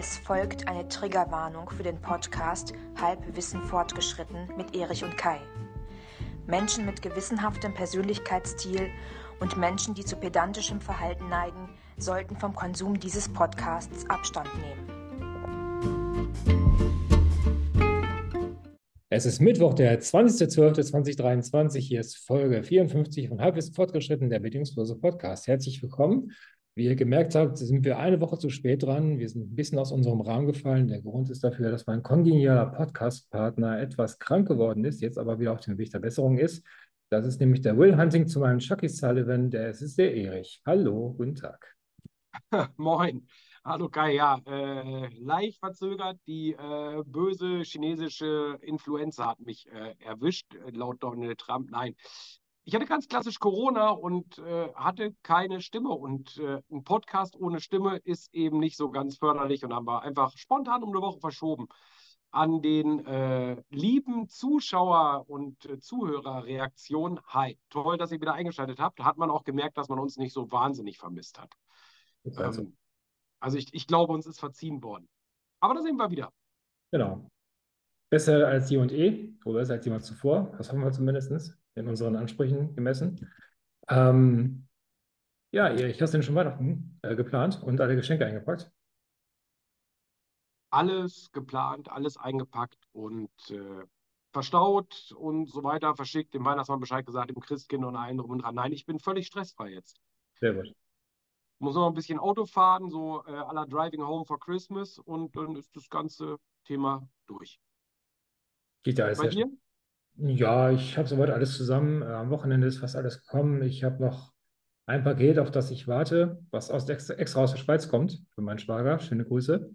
Es folgt eine Triggerwarnung für den Podcast Halbwissen fortgeschritten mit Erich und Kai. Menschen mit gewissenhaftem Persönlichkeitsstil und Menschen, die zu pedantischem Verhalten neigen, sollten vom Konsum dieses Podcasts Abstand nehmen. Es ist Mittwoch, der 20.12.2023. Hier ist Folge 54 von Halbwissen fortgeschritten, der bedingungslose Podcast. Herzlich willkommen. Wie ihr gemerkt habt, sind wir eine Woche zu spät dran. Wir sind ein bisschen aus unserem Rahmen gefallen. Der Grund ist dafür, dass mein kongenialer Podcast-Partner etwas krank geworden ist, jetzt aber wieder auf dem Weg der Besserung ist. Das ist nämlich der Will Hunting zu meinem Chucky Sullivan. Der ist, der Erich. Hallo, guten Tag. Moin. Hallo Kai, ja, äh, leicht verzögert. Die äh, böse chinesische Influenza hat mich äh, erwischt, laut Donald Trump. Nein, ich hatte ganz klassisch Corona und äh, hatte keine Stimme. Und äh, ein Podcast ohne Stimme ist eben nicht so ganz förderlich und haben wir einfach spontan um eine Woche verschoben. An den äh, lieben Zuschauer- und äh, Zuhörerreaktionen. Hi, toll, dass ihr wieder eingeschaltet habt. Hat man auch gemerkt, dass man uns nicht so wahnsinnig vermisst hat. Also, ähm, also ich, ich glaube, uns ist verziehen worden. Aber da sehen wir wieder. Genau. Besser als je und eh, oder besser als jemand zuvor. Das hoffen wir zumindest in unseren Ansprüchen gemessen. Ähm, ja, Erich, hast denn schon Weihnachten äh, geplant und alle Geschenke eingepackt? Alles geplant, alles eingepackt und äh, verstaut und so weiter, verschickt, dem Weihnachtsmann Bescheid gesagt, dem Christkind und allen drum und dran. Nein, ich bin völlig stressfrei jetzt. Sehr gut. Muss noch ein bisschen Auto fahren, so äh, aller Driving Home for Christmas und dann ist das ganze Thema durch. Geht ja alles Bei dir? Ja, ich habe soweit alles zusammen. Äh, am Wochenende ist fast alles gekommen. Ich habe noch ein Paket, auf das ich warte, was aus extra, extra aus der Schweiz kommt, für meinen Schwager. Schöne Grüße.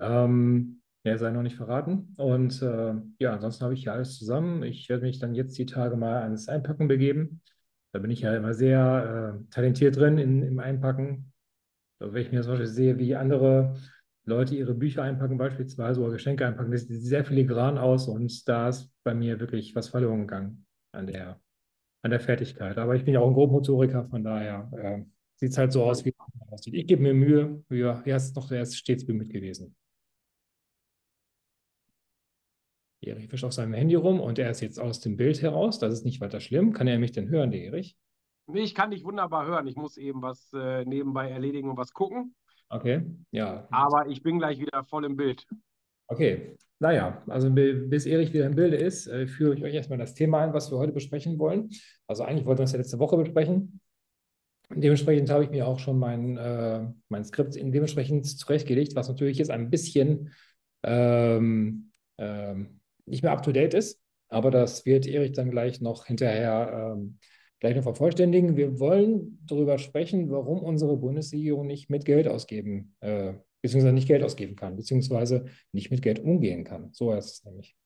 Ähm, mehr sei noch nicht verraten. Und äh, ja, ansonsten habe ich hier alles zusammen. Ich werde mich dann jetzt die Tage mal ans Einpacken begeben. Da bin ich ja immer sehr äh, talentiert drin in, im Einpacken. Also wenn ich mir zum Beispiel sehe, wie andere Leute ihre Bücher einpacken beispielsweise oder Geschenke einpacken. Das sieht sehr filigran aus und da ist bei mir wirklich was verloren gegangen an der, an der Fertigkeit. Aber ich bin ja auch ein Grobmotoriker, von daher äh, sieht es halt so aus, wie es aussieht. Ich gebe mir Mühe. Ja, er ist noch er stets bemüht gewesen. Erich wischt auf seinem Handy rum und er ist jetzt aus dem Bild heraus. Das ist nicht weiter schlimm. Kann er mich denn hören, der Erich? Nee, ich kann dich wunderbar hören. Ich muss eben was äh, nebenbei erledigen und was gucken. Okay, ja. Aber ich bin gleich wieder voll im Bild. Okay, naja, also bis Erich wieder im Bilde ist, äh, führe ich euch erstmal das Thema ein, was wir heute besprechen wollen. Also eigentlich wollten wir es ja letzte Woche besprechen. Dementsprechend habe ich mir auch schon mein, äh, mein Skript dementsprechend zurechtgelegt, was natürlich jetzt ein bisschen ähm, ähm, nicht mehr up-to-date ist. Aber das wird Erich dann gleich noch hinterher ähm, gleich noch vervollständigen. Wir wollen darüber sprechen, warum unsere Bundesregierung nicht mit Geld ausgeben, äh, beziehungsweise nicht Geld ausgeben kann, beziehungsweise nicht mit Geld umgehen kann. So heißt es nämlich.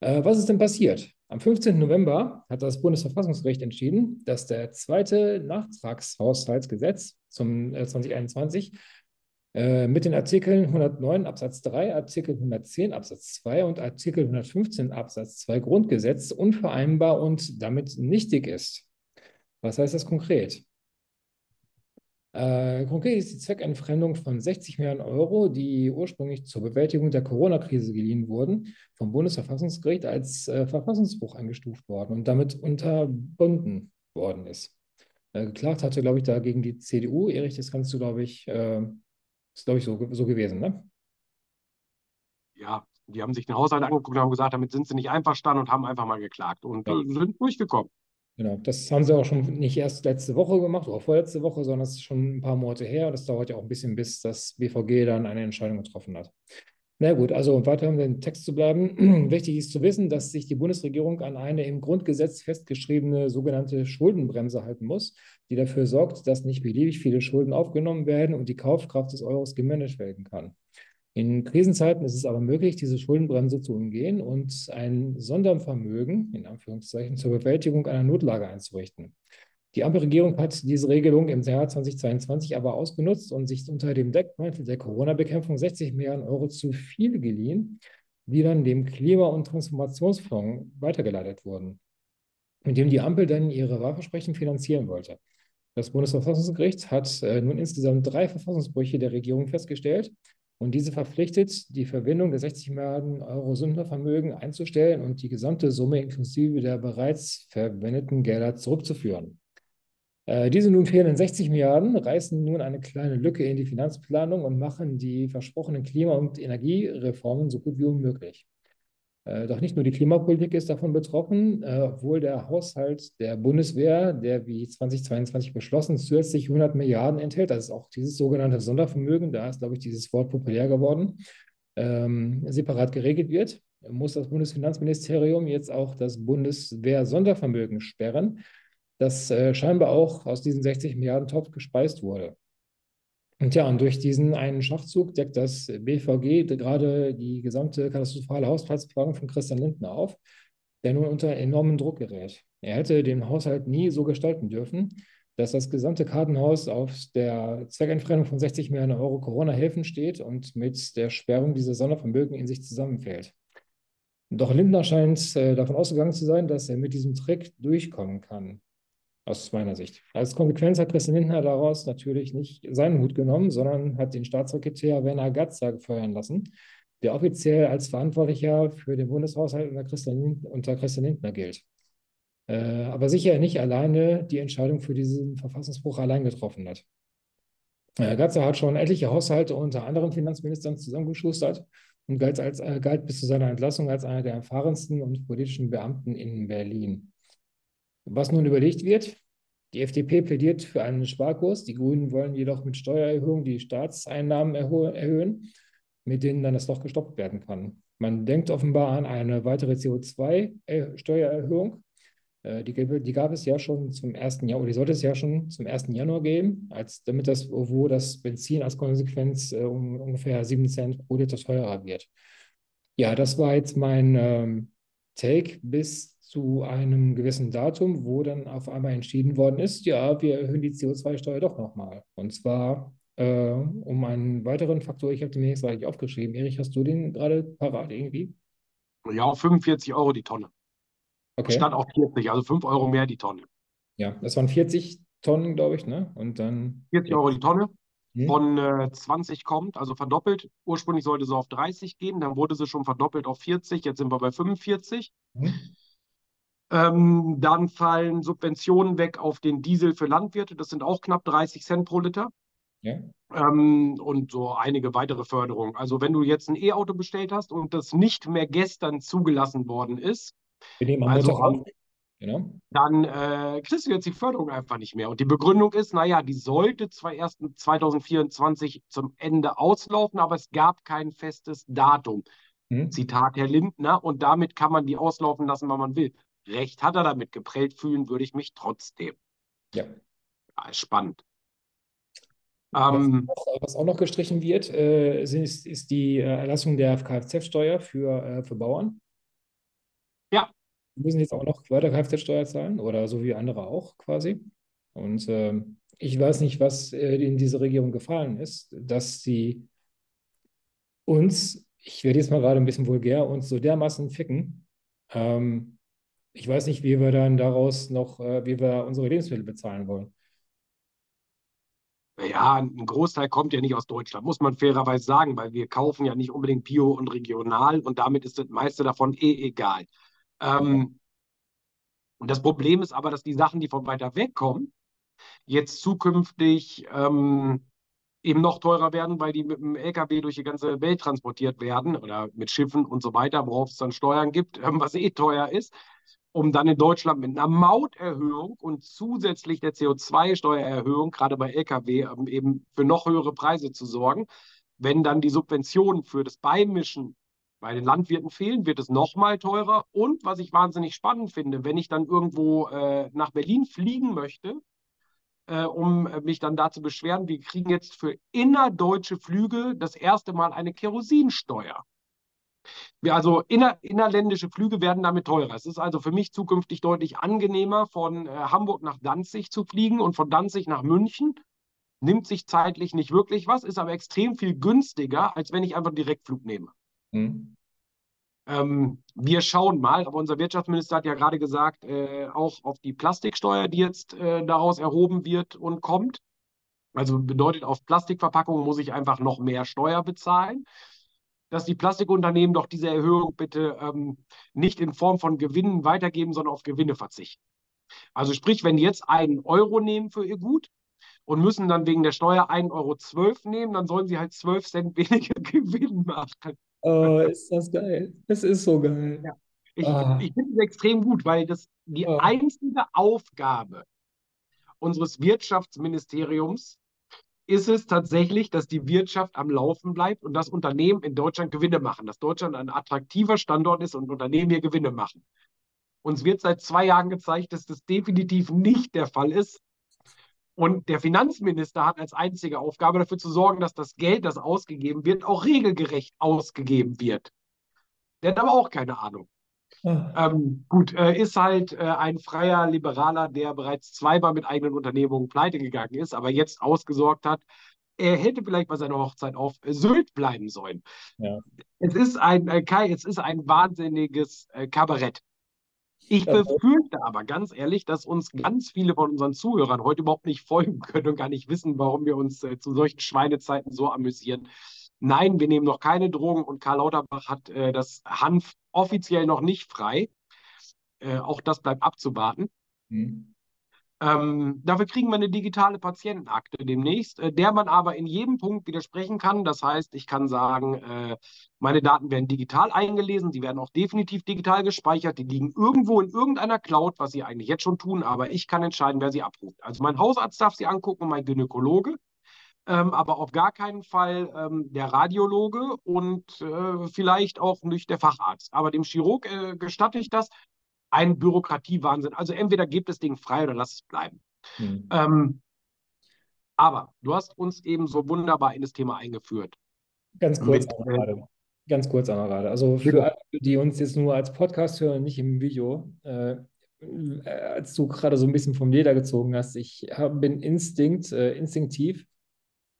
Äh, was ist denn passiert? Am 15. November hat das Bundesverfassungsgericht entschieden, dass der zweite Nachtragshaushaltsgesetz zum äh, 2021 äh, mit den Artikeln 109 Absatz 3, Artikel 110 Absatz 2 und Artikel 115 Absatz 2 Grundgesetz unvereinbar und damit nichtig ist. Was heißt das konkret? Äh, konkret ist die Zweckentfremdung von 60 Milliarden Euro, die ursprünglich zur Bewältigung der Corona-Krise geliehen wurden, vom Bundesverfassungsgericht als äh, Verfassungsbruch eingestuft worden und damit unterbunden worden ist. Äh, geklagt hatte, glaube ich, dagegen die CDU. Erich, das kannst du, glaube ich, äh, ist, glaube ich, so, so gewesen, ne? Ja, die haben sich den Haushalt angeguckt und haben gesagt, damit sind sie nicht einverstanden und haben einfach mal geklagt und ja. sind durchgekommen. Genau, das haben sie auch schon nicht erst letzte Woche gemacht oder vorletzte Woche, sondern es ist schon ein paar Monate her. Das dauert ja auch ein bisschen, bis das BVG dann eine Entscheidung getroffen hat. Na gut, also weiter um den Text zu bleiben. Wichtig ist zu wissen, dass sich die Bundesregierung an eine im Grundgesetz festgeschriebene sogenannte Schuldenbremse halten muss, die dafür sorgt, dass nicht beliebig viele Schulden aufgenommen werden und die Kaufkraft des Euros gemanagt werden kann. In Krisenzeiten ist es aber möglich, diese Schuldenbremse zu umgehen und ein Sondervermögen, in Anführungszeichen, zur Bewältigung einer Notlage einzurichten. Die Ampelregierung hat diese Regelung im Jahr 2022 aber ausgenutzt und sich unter dem Deckmantel der Corona-Bekämpfung 60 Milliarden Euro zu viel geliehen, die dann dem Klima- und Transformationsfonds weitergeleitet wurden, mit dem die Ampel dann ihre Wahlversprechen finanzieren wollte. Das Bundesverfassungsgericht hat äh, nun insgesamt drei Verfassungsbrüche der Regierung festgestellt, und diese verpflichtet, die Verwendung der 60 Milliarden Euro Sondervermögen einzustellen und die gesamte Summe inklusive der bereits verwendeten Gelder zurückzuführen. Äh, diese nun fehlenden 60 Milliarden reißen nun eine kleine Lücke in die Finanzplanung und machen die versprochenen Klima- und Energiereformen so gut wie unmöglich. Äh, doch nicht nur die Klimapolitik ist davon betroffen, äh, obwohl der Haushalt der Bundeswehr, der wie 2022 beschlossen, zusätzlich 100 Milliarden enthält. Das ist auch dieses sogenannte Sondervermögen, da ist, glaube ich, dieses Wort populär geworden, ähm, separat geregelt wird, muss das Bundesfinanzministerium jetzt auch das Bundeswehr-Sondervermögen sperren, das äh, scheinbar auch aus diesen 60 Milliarden Topf gespeist wurde. Und ja, und durch diesen einen Schachzug deckt das BVG gerade die gesamte katastrophale Haushaltsplanung von Christian Lindner auf, der nun unter enormen Druck gerät. Er hätte den Haushalt nie so gestalten dürfen, dass das gesamte Kartenhaus auf der Zweckentfremdung von 60 Milliarden Euro Corona-Hilfen steht und mit der Sperrung dieser Sondervermögen in sich zusammenfällt. Doch Lindner scheint äh, davon ausgegangen zu sein, dass er mit diesem Trick durchkommen kann aus meiner Sicht. Als Konsequenz hat Christian Lindner daraus natürlich nicht seinen Hut genommen, sondern hat den Staatssekretär Werner Gatzer feuern lassen, der offiziell als Verantwortlicher für den Bundeshaushalt unter Christian, unter Christian Lindner gilt. Äh, aber sicher nicht alleine die Entscheidung für diesen Verfassungsbruch allein getroffen hat. Äh, Gatzer hat schon etliche Haushalte unter anderen Finanzministern zusammengeschustert und galt, als, äh, galt bis zu seiner Entlassung als einer der erfahrensten und politischen Beamten in Berlin. Was nun überlegt wird, die FDP plädiert für einen Sparkurs, die Grünen wollen jedoch mit Steuererhöhungen die Staatseinnahmen erhöhen, mit denen dann das Loch gestoppt werden kann. Man denkt offenbar an eine weitere CO2-Steuererhöhung. Äh, die, gab es ja schon zum 1. Januar, oder die sollte es ja schon zum 1. Januar geben, als, damit das, wo das Benzin als Konsequenz äh, um ungefähr 7 Cent pro Liter teurer wird. Ja, das war jetzt mein ähm, Take bis zu einem gewissen Datum, wo dann auf einmal entschieden worden ist, ja, wir erhöhen die CO2-Steuer doch nochmal. Und zwar äh, um einen weiteren Faktor, ich habe den jetzt eigentlich aufgeschrieben. Erich, hast du den gerade parat irgendwie? Ja, auf 45 Euro die Tonne. Okay. Statt auf 40, also 5 Euro mehr die Tonne. Ja, das waren 40 Tonnen, glaube ich, ne? Und dann. 40 Euro die Tonne. Hm. Von äh, 20 kommt, also verdoppelt. Ursprünglich sollte sie auf 30 gehen, dann wurde sie schon verdoppelt auf 40, jetzt sind wir bei 45. Hm. Ähm, dann fallen Subventionen weg auf den Diesel für Landwirte. Das sind auch knapp 30 Cent pro Liter. Ja. Ähm, und so einige weitere Förderungen. Also wenn du jetzt ein E-Auto bestellt hast und das nicht mehr gestern zugelassen worden ist, also an, genau. dann äh, kriegst du jetzt die Förderung einfach nicht mehr. Und die Begründung ist, naja, die sollte zwar erst 2024 zum Ende auslaufen, aber es gab kein festes Datum. Hm. Zitat Herr Lindner. Und damit kann man die auslaufen lassen, wann man will. Recht hat er damit, geprellt fühlen würde ich mich trotzdem. Ja. ja spannend. Was, ähm, auch, was, auch, noch gestrichen wird, äh, ist, ist, die äh, Erlassung der Kfz-Steuer für, äh, für Bauern. Müssen jetzt auch noch weiter Kfz-Steuer zahlen oder so wie andere auch quasi. Und ähm, ich weiß nicht, was äh, in diese Regierung gefallen ist, dass sie uns, ich werde jetzt mal gerade ein bisschen vulgär, uns so dermaßen ficken, ähm, ich weiß nicht, wie wir dann daraus noch, äh, wie wir unsere Lebensmittel bezahlen wollen. Ja, ein Großteil kommt ja nicht aus Deutschland, muss man fairerweise sagen, weil wir kaufen ja nicht unbedingt bio und regional und damit ist das meiste davon eh egal. Ähm, und das Problem ist aber, dass die Sachen, die von weiter weg kommen, jetzt zukünftig ähm, eben noch teurer werden, weil die mit dem LKW durch die ganze Welt transportiert werden oder mit Schiffen und so weiter, worauf es dann Steuern gibt, ähm, was eh teuer ist um dann in Deutschland mit einer Mauterhöhung und zusätzlich der CO2-Steuererhöhung, gerade bei Lkw, ähm, eben für noch höhere Preise zu sorgen. Wenn dann die Subventionen für das Beimischen bei den Landwirten fehlen, wird es noch mal teurer. Und was ich wahnsinnig spannend finde, wenn ich dann irgendwo äh, nach Berlin fliegen möchte, äh, um mich dann da zu beschweren, wir kriegen jetzt für innerdeutsche Flüge das erste Mal eine Kerosinsteuer. Wir also inner, innerländische Flüge werden damit teurer. Es ist also für mich zukünftig deutlich angenehmer, von äh, Hamburg nach Danzig zu fliegen und von Danzig nach München. Nimmt sich zeitlich nicht wirklich was, ist aber extrem viel günstiger, als wenn ich einfach Direktflug nehme. Mhm. Ähm, wir schauen mal, aber unser Wirtschaftsminister hat ja gerade gesagt, äh, auch auf die Plastiksteuer, die jetzt äh, daraus erhoben wird und kommt. Also bedeutet, auf Plastikverpackungen muss ich einfach noch mehr Steuer bezahlen. Dass die Plastikunternehmen doch diese Erhöhung bitte ähm, nicht in Form von Gewinnen weitergeben, sondern auf Gewinne verzichten. Also sprich, wenn die jetzt einen Euro nehmen für ihr Gut und müssen dann wegen der Steuer 1,12 Euro nehmen, dann sollen sie halt 12 Cent weniger Gewinn machen. Oh, ist das geil. Es ist so geil. Ja. Ich, ah. ich finde es extrem gut, weil das die ah. einzige Aufgabe unseres Wirtschaftsministeriums ist es tatsächlich, dass die Wirtschaft am Laufen bleibt und dass Unternehmen in Deutschland Gewinne machen, dass Deutschland ein attraktiver Standort ist und Unternehmen hier Gewinne machen. Uns wird seit zwei Jahren gezeigt, dass das definitiv nicht der Fall ist. Und der Finanzminister hat als einzige Aufgabe dafür zu sorgen, dass das Geld, das ausgegeben wird, auch regelgerecht ausgegeben wird. Der hat aber auch keine Ahnung. Ähm, gut, äh, ist halt äh, ein freier Liberaler, der bereits zweimal mit eigenen Unternehmungen pleite gegangen ist, aber jetzt ausgesorgt hat. Er hätte vielleicht bei seiner Hochzeit auf Sylt bleiben sollen. Ja. Es ist ein, äh, Kai, es ist ein wahnsinniges äh, Kabarett. Ich befürchte aber ganz ehrlich, dass uns ganz viele von unseren Zuhörern heute überhaupt nicht folgen können und gar nicht wissen, warum wir uns äh, zu solchen Schweinezeiten so amüsieren. Nein, wir nehmen noch keine Drogen und Karl Lauterbach hat äh, das Hanf offiziell noch nicht frei. Äh, auch das bleibt abzuwarten. Mhm. Ähm, dafür kriegen wir eine digitale Patientenakte demnächst, äh, der man aber in jedem Punkt widersprechen kann. Das heißt, ich kann sagen, äh, meine Daten werden digital eingelesen, sie werden auch definitiv digital gespeichert, die liegen irgendwo in irgendeiner Cloud, was sie eigentlich jetzt schon tun, aber ich kann entscheiden, wer sie abruft. Also mein Hausarzt darf sie angucken, mein Gynäkologe ähm, aber auf gar keinen Fall ähm, der Radiologe und äh, vielleicht auch nicht der Facharzt. Aber dem Chirurg äh, gestatte ich das. Ein Bürokratiewahnsinn. Also entweder gebt das Ding frei oder lasst es bleiben. Mhm. Ähm, aber du hast uns eben so wunderbar in das Thema eingeführt. Ganz kurz, Mit, äh, ganz kurz einmal gerade. Also für alle, die uns jetzt nur als Podcast hören, nicht im Video, äh, als du gerade so ein bisschen vom Leder gezogen hast, ich hab, bin instinkt, äh, instinktiv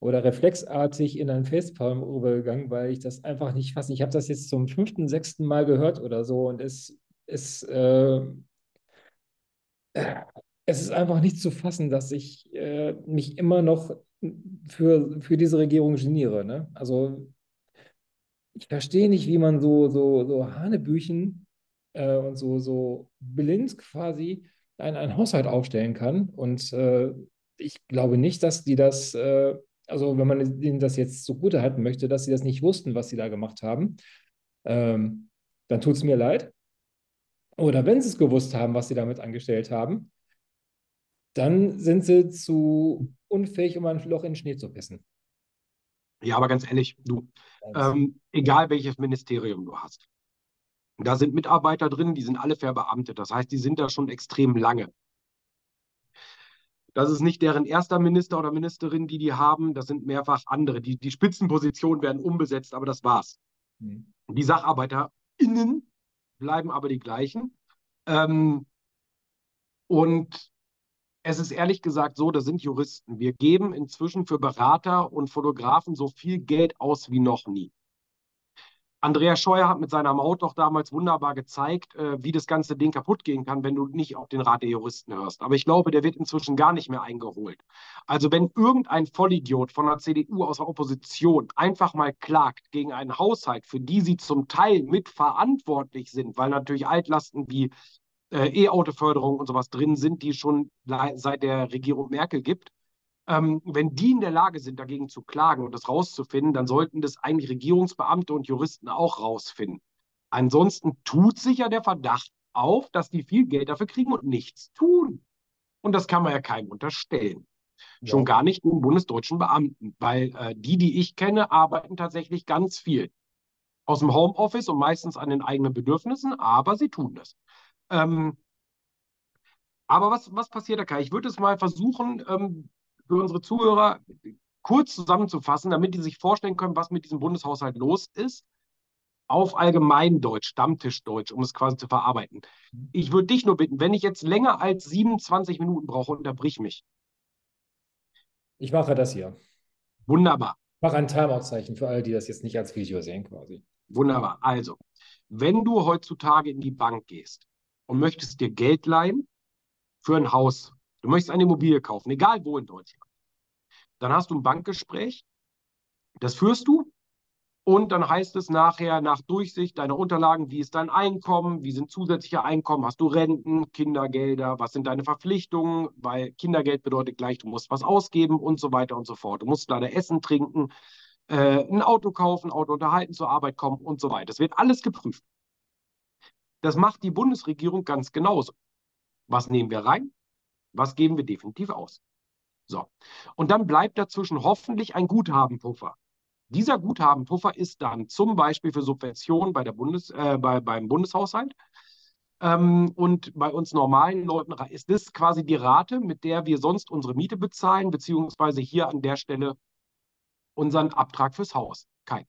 oder reflexartig in ein Facepalm übergegangen, weil ich das einfach nicht fasse. Ich habe das jetzt zum fünften, sechsten Mal gehört oder so und es ist, äh, es ist einfach nicht zu fassen, dass ich äh, mich immer noch für, für diese Regierung geniere. Ne? Also ich verstehe nicht, wie man so, so, so Hanebüchen äh, und so, so blind quasi einen, einen Haushalt aufstellen kann. Und äh, ich glaube nicht, dass die das äh, also wenn man ihnen das jetzt zugute halten möchte, dass sie das nicht wussten, was sie da gemacht haben, ähm, dann tut es mir leid. Oder wenn sie es gewusst haben, was sie damit angestellt haben, dann sind sie zu unfähig, um ein Loch in den Schnee zu pissen. Ja, aber ganz ehrlich, du, ähm, egal welches Ministerium du hast, da sind Mitarbeiter drin, die sind alle verbeamtet. Das heißt, die sind da schon extrem lange. Das ist nicht deren erster Minister oder Ministerin, die die haben. Das sind mehrfach andere. Die, die Spitzenpositionen werden umbesetzt, aber das war's. Mhm. Die SacharbeiterInnen bleiben aber die gleichen. Ähm, und es ist ehrlich gesagt so, das sind Juristen. Wir geben inzwischen für Berater und Fotografen so viel Geld aus wie noch nie. Andreas Scheuer hat mit seiner Maut doch damals wunderbar gezeigt, äh, wie das ganze Ding kaputt gehen kann, wenn du nicht auf den Rat der Juristen hörst. Aber ich glaube, der wird inzwischen gar nicht mehr eingeholt. Also wenn irgendein Vollidiot von der CDU aus der Opposition einfach mal klagt gegen einen Haushalt, für die sie zum Teil mitverantwortlich sind, weil natürlich Altlasten wie äh, E-Auto-Förderung und sowas drin sind, die schon seit der Regierung Merkel gibt, ähm, wenn die in der Lage sind, dagegen zu klagen und das rauszufinden, dann sollten das eigentlich Regierungsbeamte und Juristen auch rausfinden. Ansonsten tut sich ja der Verdacht auf, dass die viel Geld dafür kriegen und nichts tun. Und das kann man ja keinem unterstellen. Ja. Schon gar nicht den bundesdeutschen Beamten, weil äh, die, die ich kenne, arbeiten tatsächlich ganz viel. Aus dem Homeoffice und meistens an den eigenen Bedürfnissen, aber sie tun das. Ähm, aber was, was passiert da, Kai? Ich würde es mal versuchen, ähm, für unsere Zuhörer kurz zusammenzufassen, damit die sich vorstellen können, was mit diesem Bundeshaushalt los ist, auf Allgemeindeutsch, Stammtischdeutsch, um es quasi zu verarbeiten. Ich würde dich nur bitten, wenn ich jetzt länger als 27 Minuten brauche, unterbrich mich. Ich mache das hier. Wunderbar. Ich mache ein Timeout-Zeichen für alle, die das jetzt nicht als Video sehen, quasi. Wunderbar. Also, wenn du heutzutage in die Bank gehst und möchtest dir Geld leihen für ein Haus Du möchtest eine Immobilie kaufen, egal wo in Deutschland. Dann hast du ein Bankgespräch, das führst du und dann heißt es nachher nach Durchsicht deiner Unterlagen, wie ist dein Einkommen, wie sind zusätzliche Einkommen, hast du Renten, Kindergelder, was sind deine Verpflichtungen, weil Kindergeld bedeutet gleich, du musst was ausgeben und so weiter und so fort. Du musst leider essen, trinken, äh, ein Auto kaufen, Auto unterhalten, zur Arbeit kommen und so weiter. Das wird alles geprüft. Das macht die Bundesregierung ganz genauso. Was nehmen wir rein? Was geben wir definitiv aus? So. Und dann bleibt dazwischen hoffentlich ein Guthabenpuffer. Dieser Guthabenpuffer ist dann zum Beispiel für Subventionen bei der Bundes, äh, bei, beim Bundeshaushalt. Ähm, und bei uns normalen Leuten ist das quasi die Rate, mit der wir sonst unsere Miete bezahlen, beziehungsweise hier an der Stelle unseren Abtrag fürs Haus. Kein.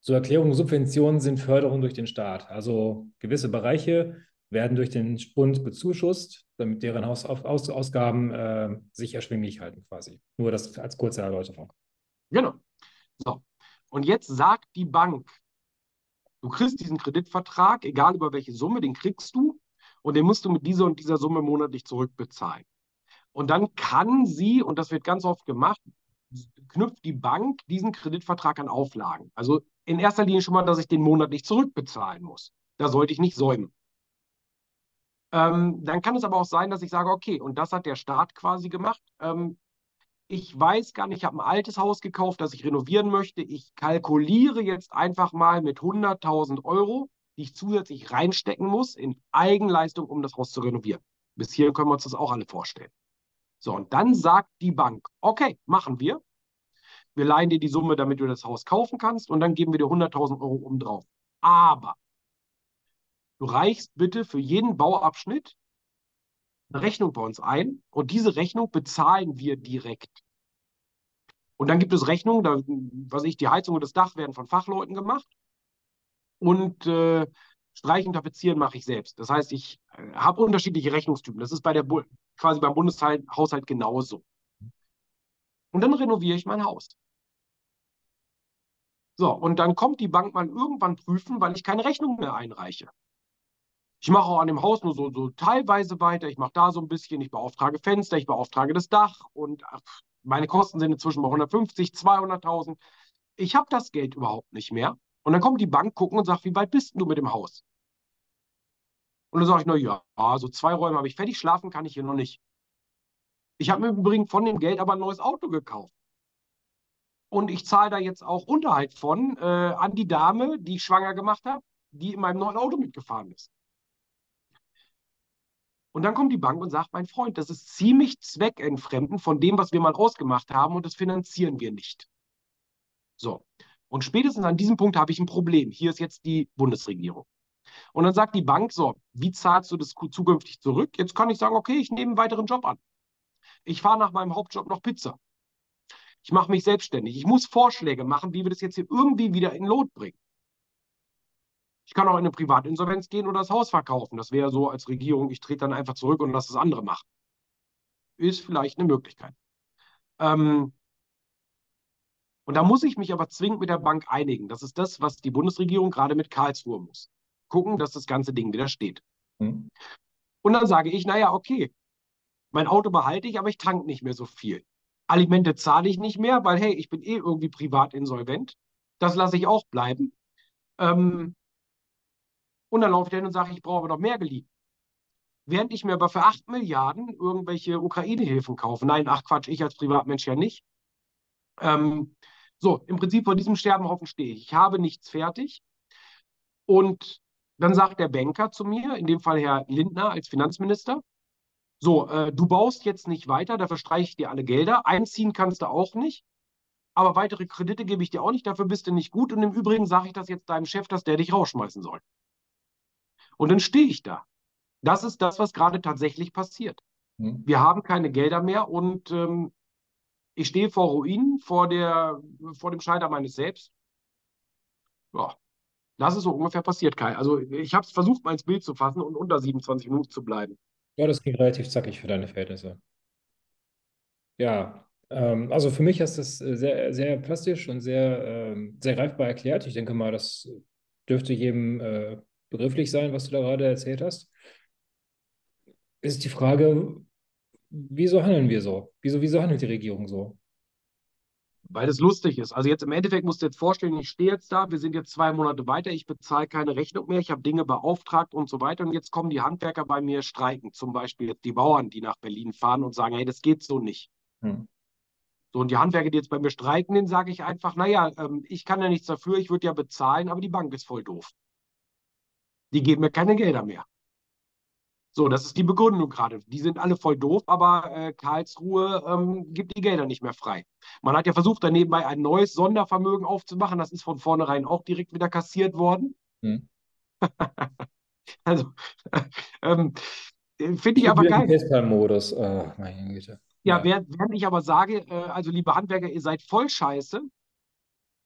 Zur Erklärung, Subventionen sind Förderung durch den Staat. Also gewisse Bereiche werden durch den Bund bezuschusst, damit deren Hausausgaben äh, sich erschwinglich halten quasi. Nur das als kurze Erläuterung. Genau. So. Und jetzt sagt die Bank, du kriegst diesen Kreditvertrag, egal über welche Summe, den kriegst du und den musst du mit dieser und dieser Summe monatlich zurückbezahlen. Und dann kann sie, und das wird ganz oft gemacht, knüpft die Bank diesen Kreditvertrag an Auflagen. Also in erster Linie schon mal, dass ich den monatlich zurückbezahlen muss. Da sollte ich nicht säumen. Ähm, dann kann es aber auch sein, dass ich sage, okay, und das hat der Staat quasi gemacht. Ähm, ich weiß gar nicht, ich habe ein altes Haus gekauft, das ich renovieren möchte. Ich kalkuliere jetzt einfach mal mit 100.000 Euro, die ich zusätzlich reinstecken muss in Eigenleistung, um das Haus zu renovieren. Bis hier können wir uns das auch alle vorstellen. So, und dann sagt die Bank, okay, machen wir. Wir leihen dir die Summe, damit du das Haus kaufen kannst und dann geben wir dir 100.000 Euro obendrauf. Aber du reichst bitte für jeden Bauabschnitt eine Rechnung bei uns ein und diese Rechnung bezahlen wir direkt. Und dann gibt es Rechnungen, da, was ich, die Heizung und das Dach werden von Fachleuten gemacht und äh, Streichen, Tapezieren mache ich selbst. Das heißt, ich äh, habe unterschiedliche Rechnungstypen. Das ist bei der quasi beim Bundeshaushalt genauso. Und dann renoviere ich mein Haus. So, und dann kommt die Bank mal irgendwann prüfen, weil ich keine Rechnung mehr einreiche. Ich mache auch an dem Haus nur so, so teilweise weiter. Ich mache da so ein bisschen, ich beauftrage Fenster, ich beauftrage das Dach und meine Kosten sind inzwischen bei 150, 200.000. Ich habe das Geld überhaupt nicht mehr. Und dann kommt die Bank gucken und sagt, wie weit bist du mit dem Haus? Und dann sage ich, na ja, so zwei Räume habe ich fertig, schlafen kann ich hier noch nicht. Ich habe mir übrigens von dem Geld aber ein neues Auto gekauft. Und ich zahle da jetzt auch Unterhalt von äh, an die Dame, die ich schwanger gemacht habe, die in meinem neuen Auto mitgefahren ist. Und dann kommt die Bank und sagt, mein Freund, das ist ziemlich zweckentfremdend von dem, was wir mal ausgemacht haben und das finanzieren wir nicht. So. Und spätestens an diesem Punkt habe ich ein Problem. Hier ist jetzt die Bundesregierung. Und dann sagt die Bank so, wie zahlst du das zukünftig zurück? Jetzt kann ich sagen, okay, ich nehme einen weiteren Job an. Ich fahre nach meinem Hauptjob noch Pizza. Ich mache mich selbstständig. Ich muss Vorschläge machen, wie wir das jetzt hier irgendwie wieder in Lot bringen. Ich kann auch in eine Privatinsolvenz gehen oder das Haus verkaufen. Das wäre so als Regierung, ich trete dann einfach zurück und lasse das andere machen. Ist vielleicht eine Möglichkeit. Ähm, und da muss ich mich aber zwingend mit der Bank einigen. Das ist das, was die Bundesregierung gerade mit Karlsruhe muss. Gucken, dass das ganze Ding wieder steht. Mhm. Und dann sage ich, naja, okay, mein Auto behalte ich, aber ich tank nicht mehr so viel. Alimente zahle ich nicht mehr, weil, hey, ich bin eh irgendwie privat insolvent. Das lasse ich auch bleiben. Ähm, und dann laufe ich hin und sage, ich brauche aber noch mehr geliehen. Während ich mir aber für 8 Milliarden irgendwelche Ukraine-Hilfen kaufe. Nein, ach Quatsch, ich als Privatmensch ja nicht. Ähm, so, im Prinzip vor diesem Sterbenhaufen stehe ich. Ich habe nichts fertig. Und dann sagt der Banker zu mir, in dem Fall Herr Lindner als Finanzminister, so, äh, du baust jetzt nicht weiter, dafür streiche ich dir alle Gelder. Einziehen kannst du auch nicht. Aber weitere Kredite gebe ich dir auch nicht, dafür bist du nicht gut. Und im Übrigen sage ich das jetzt deinem Chef, dass der dich rausschmeißen soll. Und dann stehe ich da. Das ist das, was gerade tatsächlich passiert. Hm. Wir haben keine Gelder mehr und ähm, ich stehe vor Ruinen, vor, der, vor dem Scheiter meines Selbst. Ja, das ist so ungefähr passiert, Kai. Also ich habe es versucht, mal ins Bild zu fassen und unter 27 Minuten zu bleiben. Ja, das ging relativ zackig für deine Verhältnisse. Ja, ähm, also für mich ist das sehr, sehr plastisch und sehr, ähm, sehr greifbar erklärt. Ich denke mal, das dürfte jedem äh, begrifflich sein, was du da gerade erzählt hast. Ist die Frage, wieso handeln wir so? Wieso, wieso handelt die Regierung so? Weil es lustig ist. Also jetzt im Endeffekt musst du jetzt vorstellen, ich stehe jetzt da, wir sind jetzt zwei Monate weiter, ich bezahle keine Rechnung mehr, ich habe Dinge beauftragt und so weiter. Und jetzt kommen die Handwerker bei mir streiken, zum Beispiel jetzt die Bauern, die nach Berlin fahren und sagen, hey, das geht so nicht. Hm. So, und die Handwerker, die jetzt bei mir streiken, denen sage ich einfach, naja, ähm, ich kann ja nichts dafür, ich würde ja bezahlen, aber die Bank ist voll doof. Die geben mir keine Gelder mehr. So, das ist die Begründung gerade. Die sind alle voll doof, aber äh, Karlsruhe ähm, gibt die Gelder nicht mehr frei. Man hat ja versucht, da nebenbei ein neues Sondervermögen aufzumachen. Das ist von vornherein auch direkt wieder kassiert worden. Hm. also, ähm, finde ich aber geil. Festplan-Modus, oh, meine Güte. Ja, ja. Während, während ich aber sage, äh, also liebe Handwerker, ihr seid voll scheiße,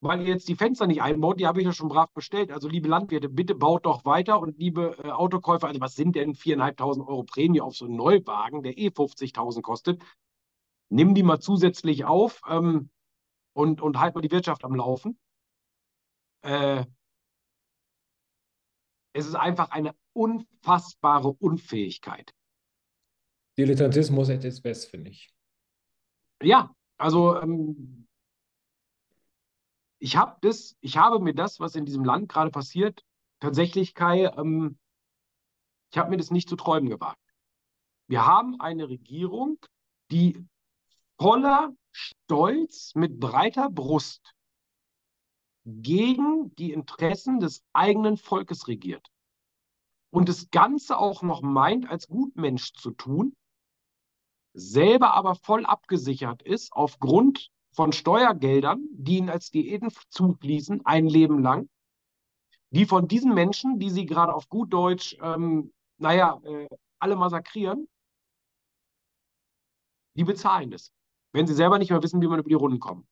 weil ihr jetzt die Fenster nicht einbaut, die habe ich ja schon brav bestellt. Also liebe Landwirte, bitte baut doch weiter und liebe äh, Autokäufer, also was sind denn 4.500 Euro Prämie auf so einen Neuwagen, der eh 50.000 kostet? Nimm die mal zusätzlich auf ähm, und, und halt mal die Wirtschaft am Laufen. Äh, es ist einfach eine unfassbare Unfähigkeit. Dilettantismus at its best, finde ich. Ja, also ähm, ich habe das, ich habe mir das, was in diesem Land gerade passiert, tatsächlich, Kai, ähm, ich habe mir das nicht zu träumen gewagt. Wir haben eine Regierung, die voller Stolz mit breiter Brust gegen die Interessen des eigenen Volkes regiert und das Ganze auch noch meint, als Gutmensch zu tun, selber aber voll abgesichert ist aufgrund von Steuergeldern, die ihnen als Diäten zufließen, ein Leben lang, die von diesen Menschen, die sie gerade auf gut Deutsch, ähm, naja, äh, alle massakrieren, die bezahlen das, wenn sie selber nicht mehr wissen, wie man über die Runden kommt.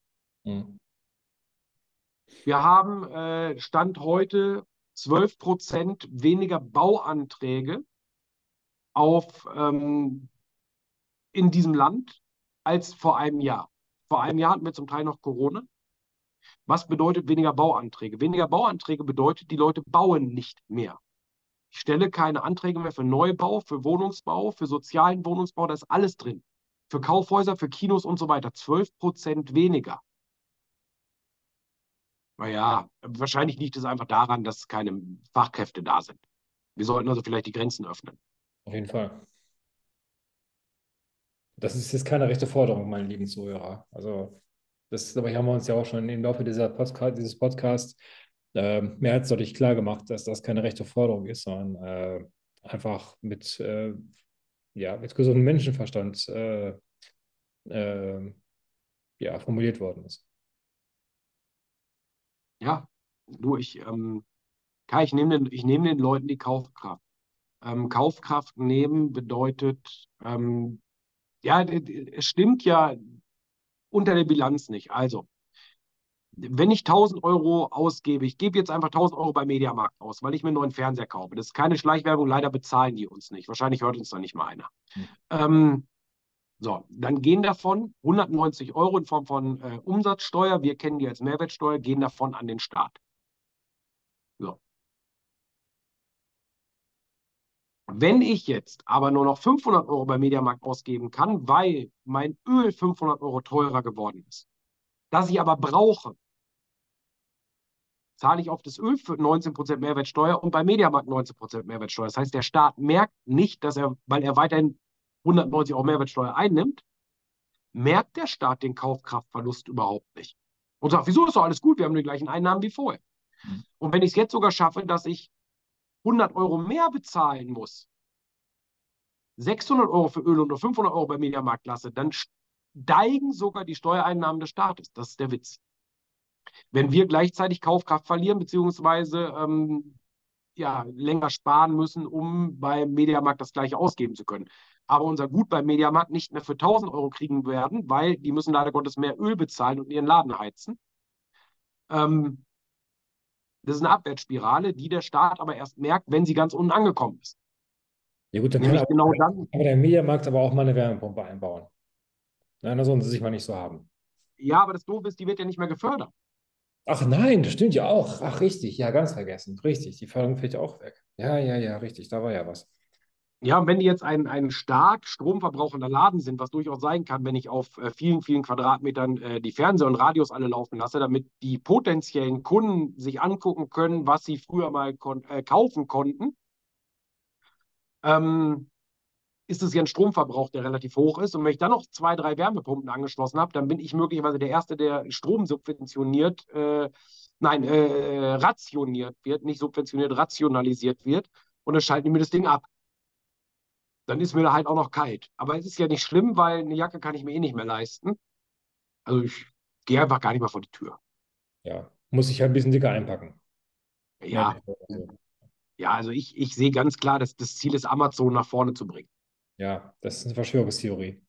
Mhm. Wir haben äh, Stand heute 12 Prozent weniger Bauanträge auf, ähm, in diesem Land als vor einem Jahr. Vor einem Jahr hatten wir zum Teil noch Corona. Was bedeutet weniger Bauanträge? Weniger Bauanträge bedeutet, die Leute bauen nicht mehr. Ich stelle keine Anträge mehr für Neubau, für Wohnungsbau, für sozialen Wohnungsbau, da ist alles drin. Für Kaufhäuser, für Kinos und so weiter. 12 Prozent weniger. Naja, wahrscheinlich liegt es einfach daran, dass keine Fachkräfte da sind. Wir sollten also vielleicht die Grenzen öffnen. Auf jeden Fall. Das ist jetzt keine rechte Forderung, meine lieben Zuhörer. Also, das aber haben wir uns ja auch schon im Laufe dieser Podcast, dieses Podcasts äh, mehrheitsdeutlich klar gemacht, dass das keine rechte Forderung ist, sondern äh, einfach mit, äh, ja, mit gesundem Menschenverstand äh, äh, ja, formuliert worden ist. Ja, du, ich, ähm, Kai, ich nehme den, ich nehm den Leuten die Kaufkraft. Ähm, Kaufkraft nehmen bedeutet, ähm, ja, es stimmt ja unter der Bilanz nicht. Also, wenn ich 1000 Euro ausgebe, ich gebe jetzt einfach 1000 Euro bei Mediamarkt aus, weil ich mir einen neuen Fernseher kaufe. Das ist keine Schleichwerbung, leider bezahlen die uns nicht. Wahrscheinlich hört uns da nicht mal einer. Hm. Ähm, so, dann gehen davon 190 Euro in Form von äh, Umsatzsteuer, wir kennen die als Mehrwertsteuer, gehen davon an den Staat. So. Wenn ich jetzt aber nur noch 500 Euro beim Mediamarkt ausgeben kann, weil mein Öl 500 Euro teurer geworden ist, das ich aber brauche, zahle ich auf das Öl für 19% Mehrwertsteuer und beim Mediamarkt 19% Mehrwertsteuer. Das heißt, der Staat merkt nicht, dass er, weil er weiterhin 190 Euro Mehrwertsteuer einnimmt, merkt der Staat den Kaufkraftverlust überhaupt nicht. Und sagt, wieso ist doch alles gut, wir haben die gleichen Einnahmen wie vorher. Mhm. Und wenn ich es jetzt sogar schaffe, dass ich 100 Euro mehr bezahlen muss, 600 Euro für Öl und nur 500 Euro beim Mediamarkt lasse, dann steigen sogar die Steuereinnahmen des Staates. Das ist der Witz. Wenn wir gleichzeitig Kaufkraft verlieren, beziehungsweise ähm, ja, länger sparen müssen, um beim Mediamarkt das gleiche ausgeben zu können. Aber unser Gut beim Mediamarkt nicht mehr für 1000 Euro kriegen werden, weil die müssen leider Gottes mehr Öl bezahlen und ihren Laden heizen. Ähm, das ist eine Abwärtsspirale, die der Staat aber erst merkt, wenn sie ganz unten angekommen ist. Ja gut, dann kann aber, genau dann, aber der Mediamarkt aber auch mal eine Wärmepumpe einbauen. Nein, das sollen sie sich mal nicht so haben. Ja, aber das Doofe ist, die wird ja nicht mehr gefördert. Ach nein, das stimmt ja auch. Ach richtig, ja, ganz vergessen. Richtig, die Förderung fällt ja auch weg. Ja, ja, ja, richtig, da war ja was. Ja, wenn die jetzt ein, ein stark stromverbrauchender Laden sind, was durchaus sein kann, wenn ich auf äh, vielen, vielen Quadratmetern äh, die Fernseher und Radios alle laufen lasse, damit die potenziellen Kunden sich angucken können, was sie früher mal kon äh, kaufen konnten, ähm, ist es ja ein Stromverbrauch, der relativ hoch ist. Und wenn ich dann noch zwei, drei Wärmepumpen angeschlossen habe, dann bin ich möglicherweise der Erste, der Strom subventioniert, äh, nein, äh, rationiert wird, nicht subventioniert, rationalisiert wird. Und dann schalten die mir das Ding ab dann ist mir da halt auch noch kalt. Aber es ist ja nicht schlimm, weil eine Jacke kann ich mir eh nicht mehr leisten. Also ich gehe einfach gar nicht mehr vor die Tür. Ja, muss ich halt ein bisschen dicker einpacken. Ja, ja also ich, ich sehe ganz klar, dass das Ziel ist, Amazon nach vorne zu bringen. Ja, das ist eine Verschwörungstheorie.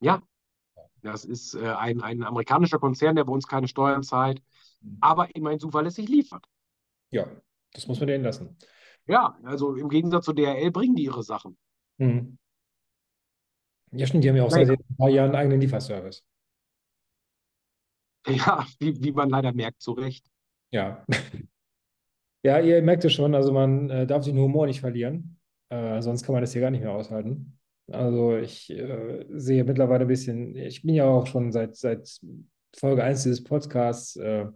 Ja, das ist äh, ein, ein amerikanischer Konzern, der bei uns keine Steuern zahlt, mhm. aber immerhin zuverlässig liefert. Ja, das muss man denen lassen. Ja, also im Gegensatz zu DHL bringen die ihre Sachen. Mhm. Ja, stimmt, die haben ja auch seit ein paar Jahren einen eigenen Lieferservice. Ja, wie, wie man leider merkt, zu Recht. Ja. Ja, ihr merkt es schon, also man äh, darf den Humor nicht verlieren, äh, sonst kann man das hier gar nicht mehr aushalten. Also ich äh, sehe mittlerweile ein bisschen, ich bin ja auch schon seit, seit Folge 1 dieses Podcasts äh,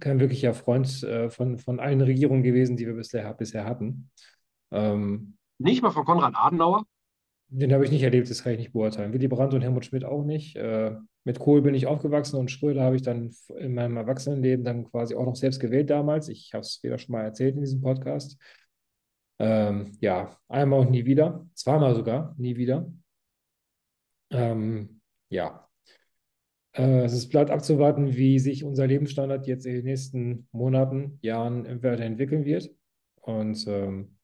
kein wirklicher Freund äh, von, von allen Regierungen gewesen, die wir bisher, bisher hatten. Ähm, nicht mal von Konrad Adenauer? Den habe ich nicht erlebt, das kann ich nicht beurteilen. Willy Brandt und Helmut Schmidt auch nicht. Äh, mit Kohl bin ich aufgewachsen und Schröder habe ich dann in meinem Erwachsenenleben dann quasi auch noch selbst gewählt damals. Ich habe es wieder schon mal erzählt in diesem Podcast. Ähm, ja, einmal und nie wieder. Zweimal sogar, nie wieder. Ähm, ja, äh, es bleibt abzuwarten, wie sich unser Lebensstandard jetzt in den nächsten Monaten, Jahren weiterentwickeln wird. Und ähm,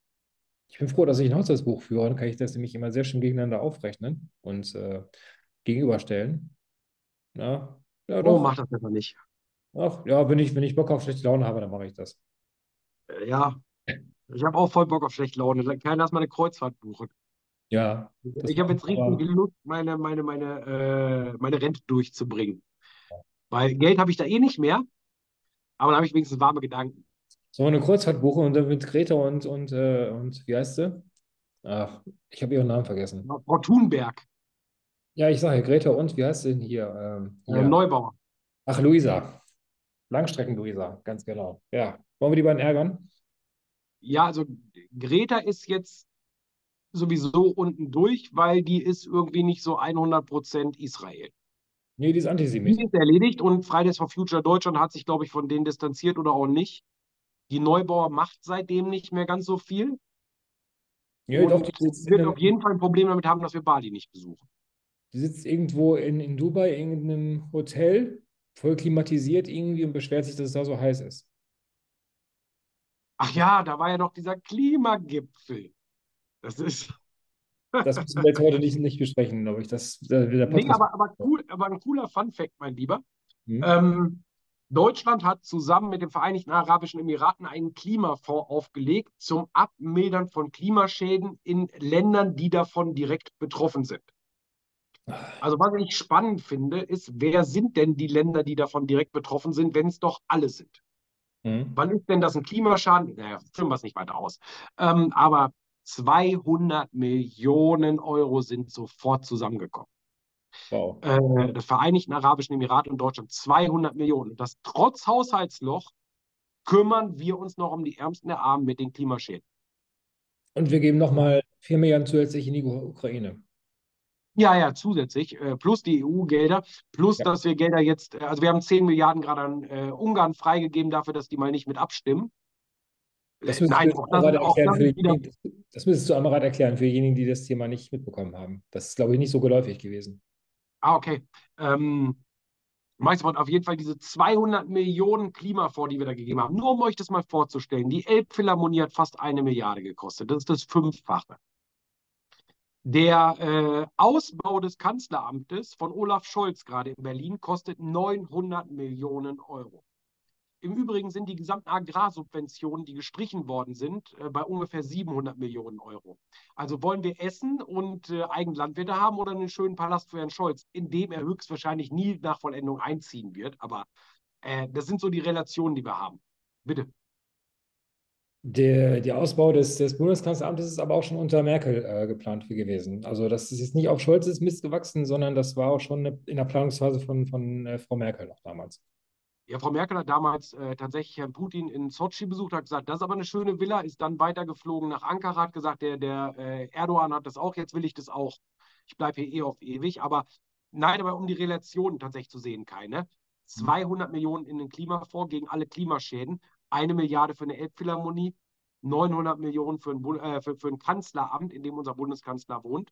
ich bin froh, dass ich ein Haushaltsbuch führe. Dann kann ich das nämlich immer sehr schön gegeneinander aufrechnen und äh, gegenüberstellen. Ja, ja oh, doch. Oh, mach das besser nicht. Ach, ja, wenn ich, wenn ich Bock auf schlechte Laune habe, dann mache ich das. Äh, ja, ich habe auch voll Bock auf schlechte Laune. Dann kann ich erstmal eine Kreuzfahrt buchen. Ja. Ich habe jetzt richtig Lust, meine, meine, meine, äh, meine Rente durchzubringen. Weil Geld habe ich da eh nicht mehr, aber dann habe ich wenigstens warme Gedanken. So eine Kreuzfahrt buchen und dann mit Greta und, und, äh, und wie heißt sie? Ach, ich habe ihren Namen vergessen. Frau Thunberg. Ja, ich sage Greta und wie heißt sie denn hier? Ähm, ja. Neubauer. Ach, Luisa. Langstrecken-Luisa, ganz genau. Ja. Wollen wir die beiden ärgern? Ja, also Greta ist jetzt sowieso unten durch, weil die ist irgendwie nicht so 100% Israel. Nee, die ist Antisemit. Die ist erledigt und Fridays for Future Deutschland hat sich, glaube ich, von denen distanziert oder auch nicht. Die Neubauer macht seitdem nicht mehr ganz so viel. Ja, und doch, die wird auf jeden Fall ein Problem damit haben, dass wir Bali nicht besuchen. Die sitzt irgendwo in, in Dubai, in einem Hotel, voll klimatisiert irgendwie und beschwert sich, dass es da so heiß ist. Ach ja, da war ja noch dieser Klimagipfel. Das ist. das müssen wir jetzt heute nicht, nicht besprechen, glaube ich. Das, der nee, aber, aber, cool, aber ein cooler Fun-Fact, mein Lieber. Hm. Ähm, Deutschland hat zusammen mit den Vereinigten Arabischen Emiraten einen Klimafonds aufgelegt zum Abmildern von Klimaschäden in Ländern, die davon direkt betroffen sind. Also was ich spannend finde, ist, wer sind denn die Länder, die davon direkt betroffen sind, wenn es doch alle sind? Hm. Wann ist denn das ein Klimaschaden? Naja, führen wir es nicht weiter aus. Ähm, aber 200 Millionen Euro sind sofort zusammengekommen. Wow. Äh, das Vereinigten Arabischen Emirate und Deutschland 200 Millionen. Das trotz Haushaltsloch kümmern wir uns noch um die Ärmsten der Armen mit den Klimaschäden. Und wir geben nochmal 4 Milliarden zusätzlich in die Ukraine. Ja, ja, zusätzlich, äh, plus die EU-Gelder, plus ja. dass wir Gelder jetzt, äh, also wir haben 10 Milliarden gerade an äh, Ungarn freigegeben dafür, dass die mal nicht mit abstimmen. Das müsstest, Nein, das müsstest du einmal erklären für diejenigen, die das Thema nicht mitbekommen haben. Das ist, glaube ich, nicht so geläufig gewesen. Ah, okay. Ähm, Meistermann, auf jeden Fall diese 200 Millionen Klimafonds, die wir da gegeben haben. Nur um euch das mal vorzustellen. Die Elbphilharmonie hat fast eine Milliarde gekostet. Das ist das Fünffache. Der äh, Ausbau des Kanzleramtes von Olaf Scholz gerade in Berlin kostet 900 Millionen Euro. Im Übrigen sind die gesamten Agrarsubventionen, die gestrichen worden sind, äh, bei ungefähr 700 Millionen Euro. Also wollen wir Essen und äh, Eigenlandwirte haben oder einen schönen Palast für Herrn Scholz, in dem er höchstwahrscheinlich nie nach Vollendung einziehen wird. Aber äh, das sind so die Relationen, die wir haben. Bitte. Der, der Ausbau des, des Bundeskanzleramtes ist aber auch schon unter Merkel äh, geplant gewesen. Also das ist jetzt nicht auf Scholzes Mist gewachsen, sondern das war auch schon in der Planungsphase von, von äh, Frau Merkel noch damals. Ja, Frau Merkel hat damals äh, tatsächlich Herrn Putin in Sochi besucht, hat gesagt, das ist aber eine schöne Villa, ist dann weitergeflogen nach Ankara, hat gesagt, der, der äh, Erdogan hat das auch, jetzt will ich das auch. Ich bleibe hier eh auf ewig. Aber nein, aber um die Relationen tatsächlich zu sehen, keine. 200 mhm. Millionen in den Klimafonds gegen alle Klimaschäden eine Milliarde für eine Elbphilharmonie, 900 Millionen für ein, äh, für, für ein Kanzleramt, in dem unser Bundeskanzler wohnt.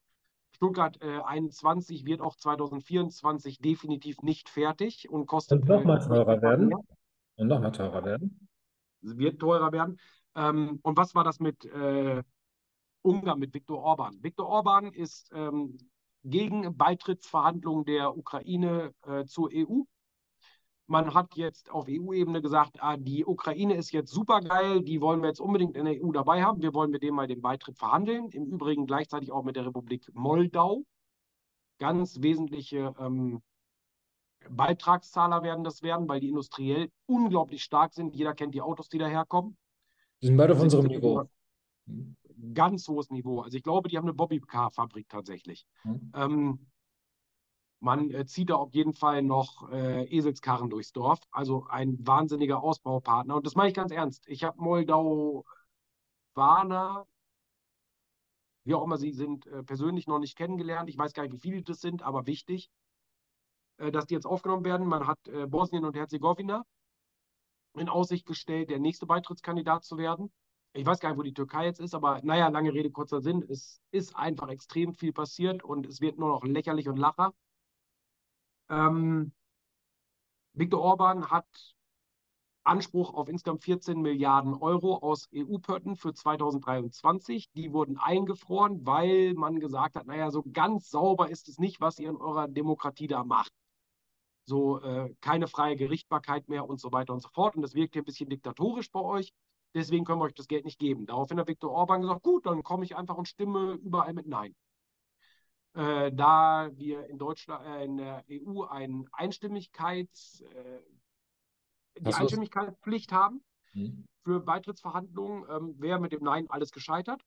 Stuttgart äh, 21 wird auch 2024 definitiv nicht fertig und kostet. Und nochmal äh, teurer werden. Und nochmal teurer werden. Es wird teurer werden. Ähm, und was war das mit äh, Ungarn, mit Viktor Orban? Viktor Orban ist ähm, gegen Beitrittsverhandlungen der Ukraine äh, zur EU. Man hat jetzt auf EU-Ebene gesagt, ah, die Ukraine ist jetzt super geil, die wollen wir jetzt unbedingt in der EU dabei haben. Wir wollen mit dem mal den Beitritt verhandeln. Im Übrigen gleichzeitig auch mit der Republik Moldau. Ganz wesentliche ähm, Beitragszahler werden das werden, weil die industriell unglaublich stark sind. Jeder kennt die Autos, die daherkommen. Die sind beide auf unserem Niveau. Ganz hohes Niveau. Also ich glaube, die haben eine Bobby-Car-Fabrik tatsächlich. Mhm. Ähm, man äh, zieht da auf jeden Fall noch äh, Eselskarren durchs Dorf. Also ein wahnsinniger Ausbaupartner. Und das meine ich ganz ernst. Ich habe Moldau Warner, wie auch immer sie sind, äh, persönlich noch nicht kennengelernt. Ich weiß gar nicht, wie viele das sind, aber wichtig, äh, dass die jetzt aufgenommen werden. Man hat äh, Bosnien und Herzegowina in Aussicht gestellt, der nächste Beitrittskandidat zu werden. Ich weiß gar nicht, wo die Türkei jetzt ist, aber naja, lange Rede, kurzer Sinn. Es ist einfach extrem viel passiert und es wird nur noch lächerlich und lacher. Ähm, Viktor Orban hat Anspruch auf insgesamt 14 Milliarden Euro aus EU-Pötten für 2023. Die wurden eingefroren, weil man gesagt hat, naja, so ganz sauber ist es nicht, was ihr in eurer Demokratie da macht. So äh, keine freie Gerichtbarkeit mehr und so weiter und so fort. Und das wirkt hier ein bisschen diktatorisch bei euch. Deswegen können wir euch das Geld nicht geben. Daraufhin hat Viktor Orban gesagt, gut, dann komme ich einfach und stimme überall mit Nein. Äh, da wir in Deutschland, äh, in der EU ein Einstimmigkeits, äh, die Einstimmigkeitspflicht haben hm. für Beitrittsverhandlungen, ähm, wäre mit dem Nein alles gescheitert.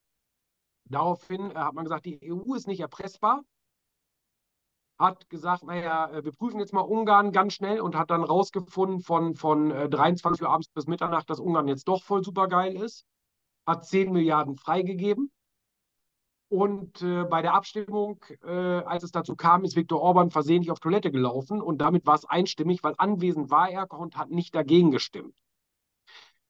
Daraufhin äh, hat man gesagt, die EU ist nicht erpressbar. Hat gesagt, naja, äh, wir prüfen jetzt mal Ungarn ganz schnell und hat dann rausgefunden von, von 23 Uhr abends bis Mitternacht, dass Ungarn jetzt doch voll super geil ist. Hat 10 Milliarden freigegeben und äh, bei der Abstimmung, äh, als es dazu kam, ist Viktor Orban versehentlich auf Toilette gelaufen und damit war es einstimmig, weil anwesend war er und hat nicht dagegen gestimmt.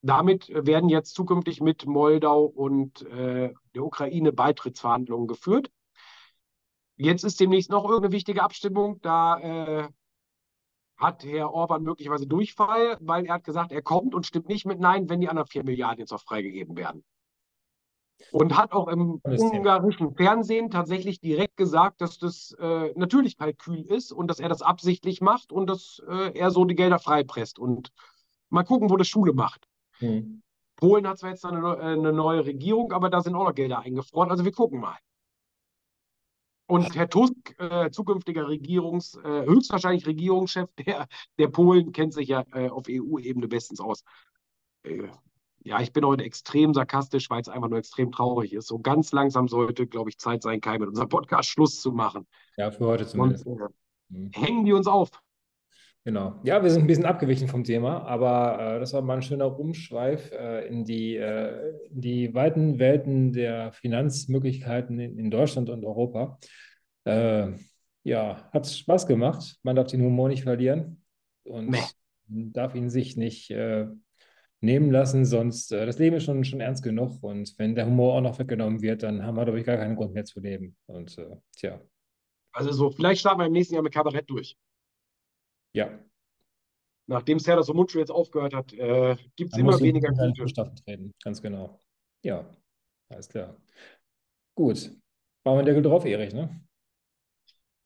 Damit werden jetzt zukünftig mit Moldau und äh, der Ukraine Beitrittsverhandlungen geführt. Jetzt ist demnächst noch irgendeine wichtige Abstimmung. Da äh, hat Herr Orban möglicherweise Durchfall, weil er hat gesagt, er kommt und stimmt nicht mit Nein, wenn die anderen vier Milliarden jetzt auch freigegeben werden. Und hat auch im ungarischen Fernsehen tatsächlich direkt gesagt, dass das äh, natürlich Kalkül ist und dass er das absichtlich macht und dass äh, er so die Gelder freipresst. Und mal gucken, wo das Schule macht. Hm. Polen hat zwar jetzt eine, äh, eine, neue Regierung, aber da sind auch noch Gelder eingefroren. Also wir gucken mal. Und Herr Tusk, äh, zukünftiger Regierungs, äh, höchstwahrscheinlich Regierungschef der, der Polen, kennt sich ja äh, auf EU-Ebene bestens aus ja, ich bin heute extrem sarkastisch, weil es einfach nur extrem traurig ist. So ganz langsam sollte, glaube ich, Zeit sein, Kai, mit unserem Podcast Schluss zu machen. Ja, für heute zumindest. Und, äh, mhm. Hängen die uns auf. Genau. Ja, wir sind ein bisschen abgewichen vom Thema, aber äh, das war mal ein schöner Umschweif äh, in, die, äh, in die weiten Welten der Finanzmöglichkeiten in, in Deutschland und Europa. Äh, ja, hat Spaß gemacht. Man darf den Humor nicht verlieren und nee. darf ihn sich nicht äh, nehmen lassen, sonst äh, das Leben ist schon, schon ernst genug und wenn der Humor auch noch weggenommen wird, dann haben wir, glaube ich, gar keinen Grund mehr zu leben. Und äh, tja. Also so, vielleicht starten wir im nächsten Jahr mit Kabarett durch. Ja. Nachdem Serdar Somuncu jetzt aufgehört hat, äh, gibt es immer weniger gute. Staffel treten, ganz genau. Ja, alles klar. Gut. Machen wir den Deckel drauf, Erich, ne?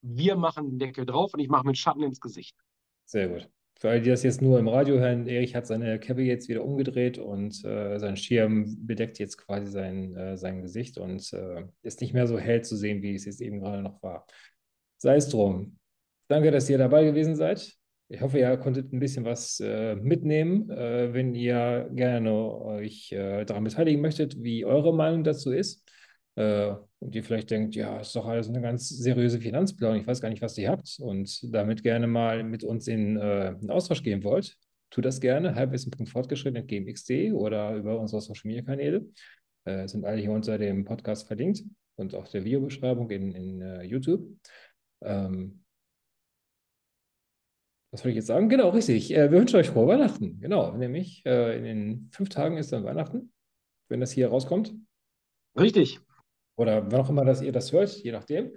Wir machen den Deckel drauf und ich mache mit Schatten ins Gesicht. Sehr gut. Für alle, die das jetzt nur im Radio hören, Erich hat seine Cappy jetzt wieder umgedreht und äh, sein Schirm bedeckt jetzt quasi sein, äh, sein Gesicht und äh, ist nicht mehr so hell zu sehen, wie es jetzt eben gerade noch war. Sei es drum. Danke, dass ihr dabei gewesen seid. Ich hoffe, ihr konntet ein bisschen was äh, mitnehmen. Äh, wenn ihr gerne euch äh, daran beteiligen möchtet, wie eure Meinung dazu ist, äh, und ihr vielleicht denkt, ja, ist doch alles eine ganz seriöse Finanzplanung, ich weiß gar nicht, was ihr habt und damit gerne mal mit uns in äh, einen Austausch gehen wollt, tut das gerne, halbwissen.fortgeschritten.gmx.de oder über unsere Social Media Kanäle. Äh, sind alle hier unter dem Podcast verlinkt und auch der Videobeschreibung in, in uh, YouTube. Ähm, was soll ich jetzt sagen? Genau, richtig. Äh, wir wünschen euch frohe Weihnachten. Genau, nämlich äh, in den fünf Tagen ist dann Weihnachten, wenn das hier rauskommt. Richtig. Oder wann auch immer dass ihr das hört, je nachdem.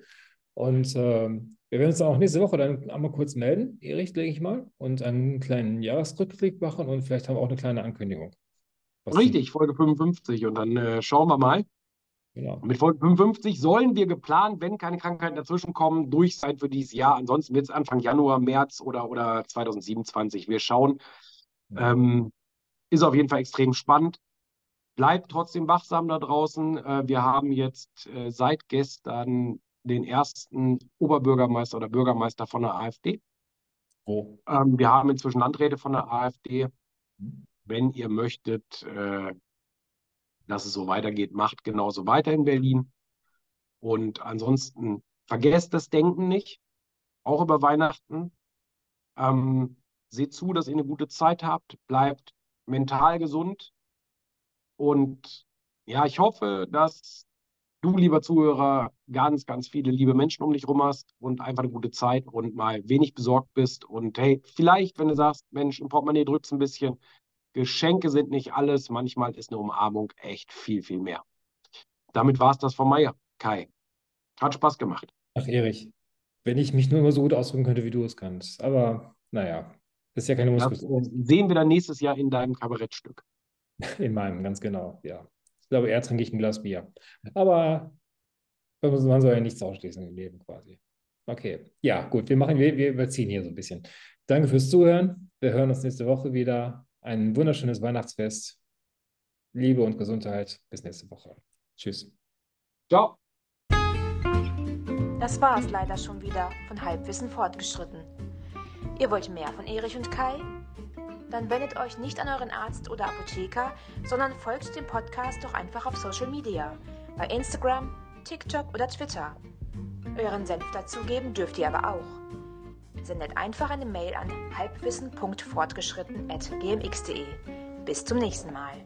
Und ähm, wir werden uns dann auch nächste Woche dann einmal kurz melden, Erich, denke ich mal, und einen kleinen Jahresrückblick machen und vielleicht haben wir auch eine kleine Ankündigung. Richtig, Folge 55. Und dann äh, schauen wir mal. Genau. Mit Folge 55 sollen wir geplant, wenn keine Krankheiten dazwischen kommen, durch sein für dieses Jahr. Ansonsten wird es Anfang Januar, März oder, oder 2027. Wir schauen. Ja. Ähm, ist auf jeden Fall extrem spannend. Bleibt trotzdem wachsam da draußen. Äh, wir haben jetzt äh, seit gestern den ersten Oberbürgermeister oder Bürgermeister von der AfD. Oh. Ähm, wir haben inzwischen Landräte von der AfD. Wenn ihr möchtet, äh, dass es so weitergeht, macht genauso weiter in Berlin. Und ansonsten vergesst das Denken nicht, auch über Weihnachten. Ähm, seht zu, dass ihr eine gute Zeit habt, bleibt mental gesund, und ja, ich hoffe, dass du, lieber Zuhörer, ganz, ganz viele liebe Menschen um dich rum hast und einfach eine gute Zeit und mal wenig besorgt bist. Und hey, vielleicht, wenn du sagst, Mensch, im Portemonnaie drückt ein bisschen, Geschenke sind nicht alles. Manchmal ist eine Umarmung echt viel, viel mehr. Damit war es das von Meier. Kai. Hat Spaß gemacht. Ach, Erich, wenn ich mich nur immer so gut ausdrücken könnte, wie du es kannst. Aber naja, das ist ja keine Muskel. sehen wir dann nächstes Jahr in deinem Kabarettstück. In meinem, ganz genau, ja. Ich glaube, eher trinke ich ein Glas Bier. Aber man soll ja nichts ausschließen im Leben quasi. Okay, ja, gut, wir machen, wir, wir überziehen hier so ein bisschen. Danke fürs Zuhören. Wir hören uns nächste Woche wieder. Ein wunderschönes Weihnachtsfest. Liebe und Gesundheit. Bis nächste Woche. Tschüss. Ciao. Das war es leider schon wieder von Halbwissen fortgeschritten. Ihr wollt mehr von Erich und Kai? Dann wendet euch nicht an euren Arzt oder Apotheker, sondern folgt dem Podcast doch einfach auf Social Media, bei Instagram, TikTok oder Twitter. Euren Senf dazugeben dürft ihr aber auch. Sendet einfach eine Mail an halbwissen.fortgeschritten.gmx.de. Bis zum nächsten Mal.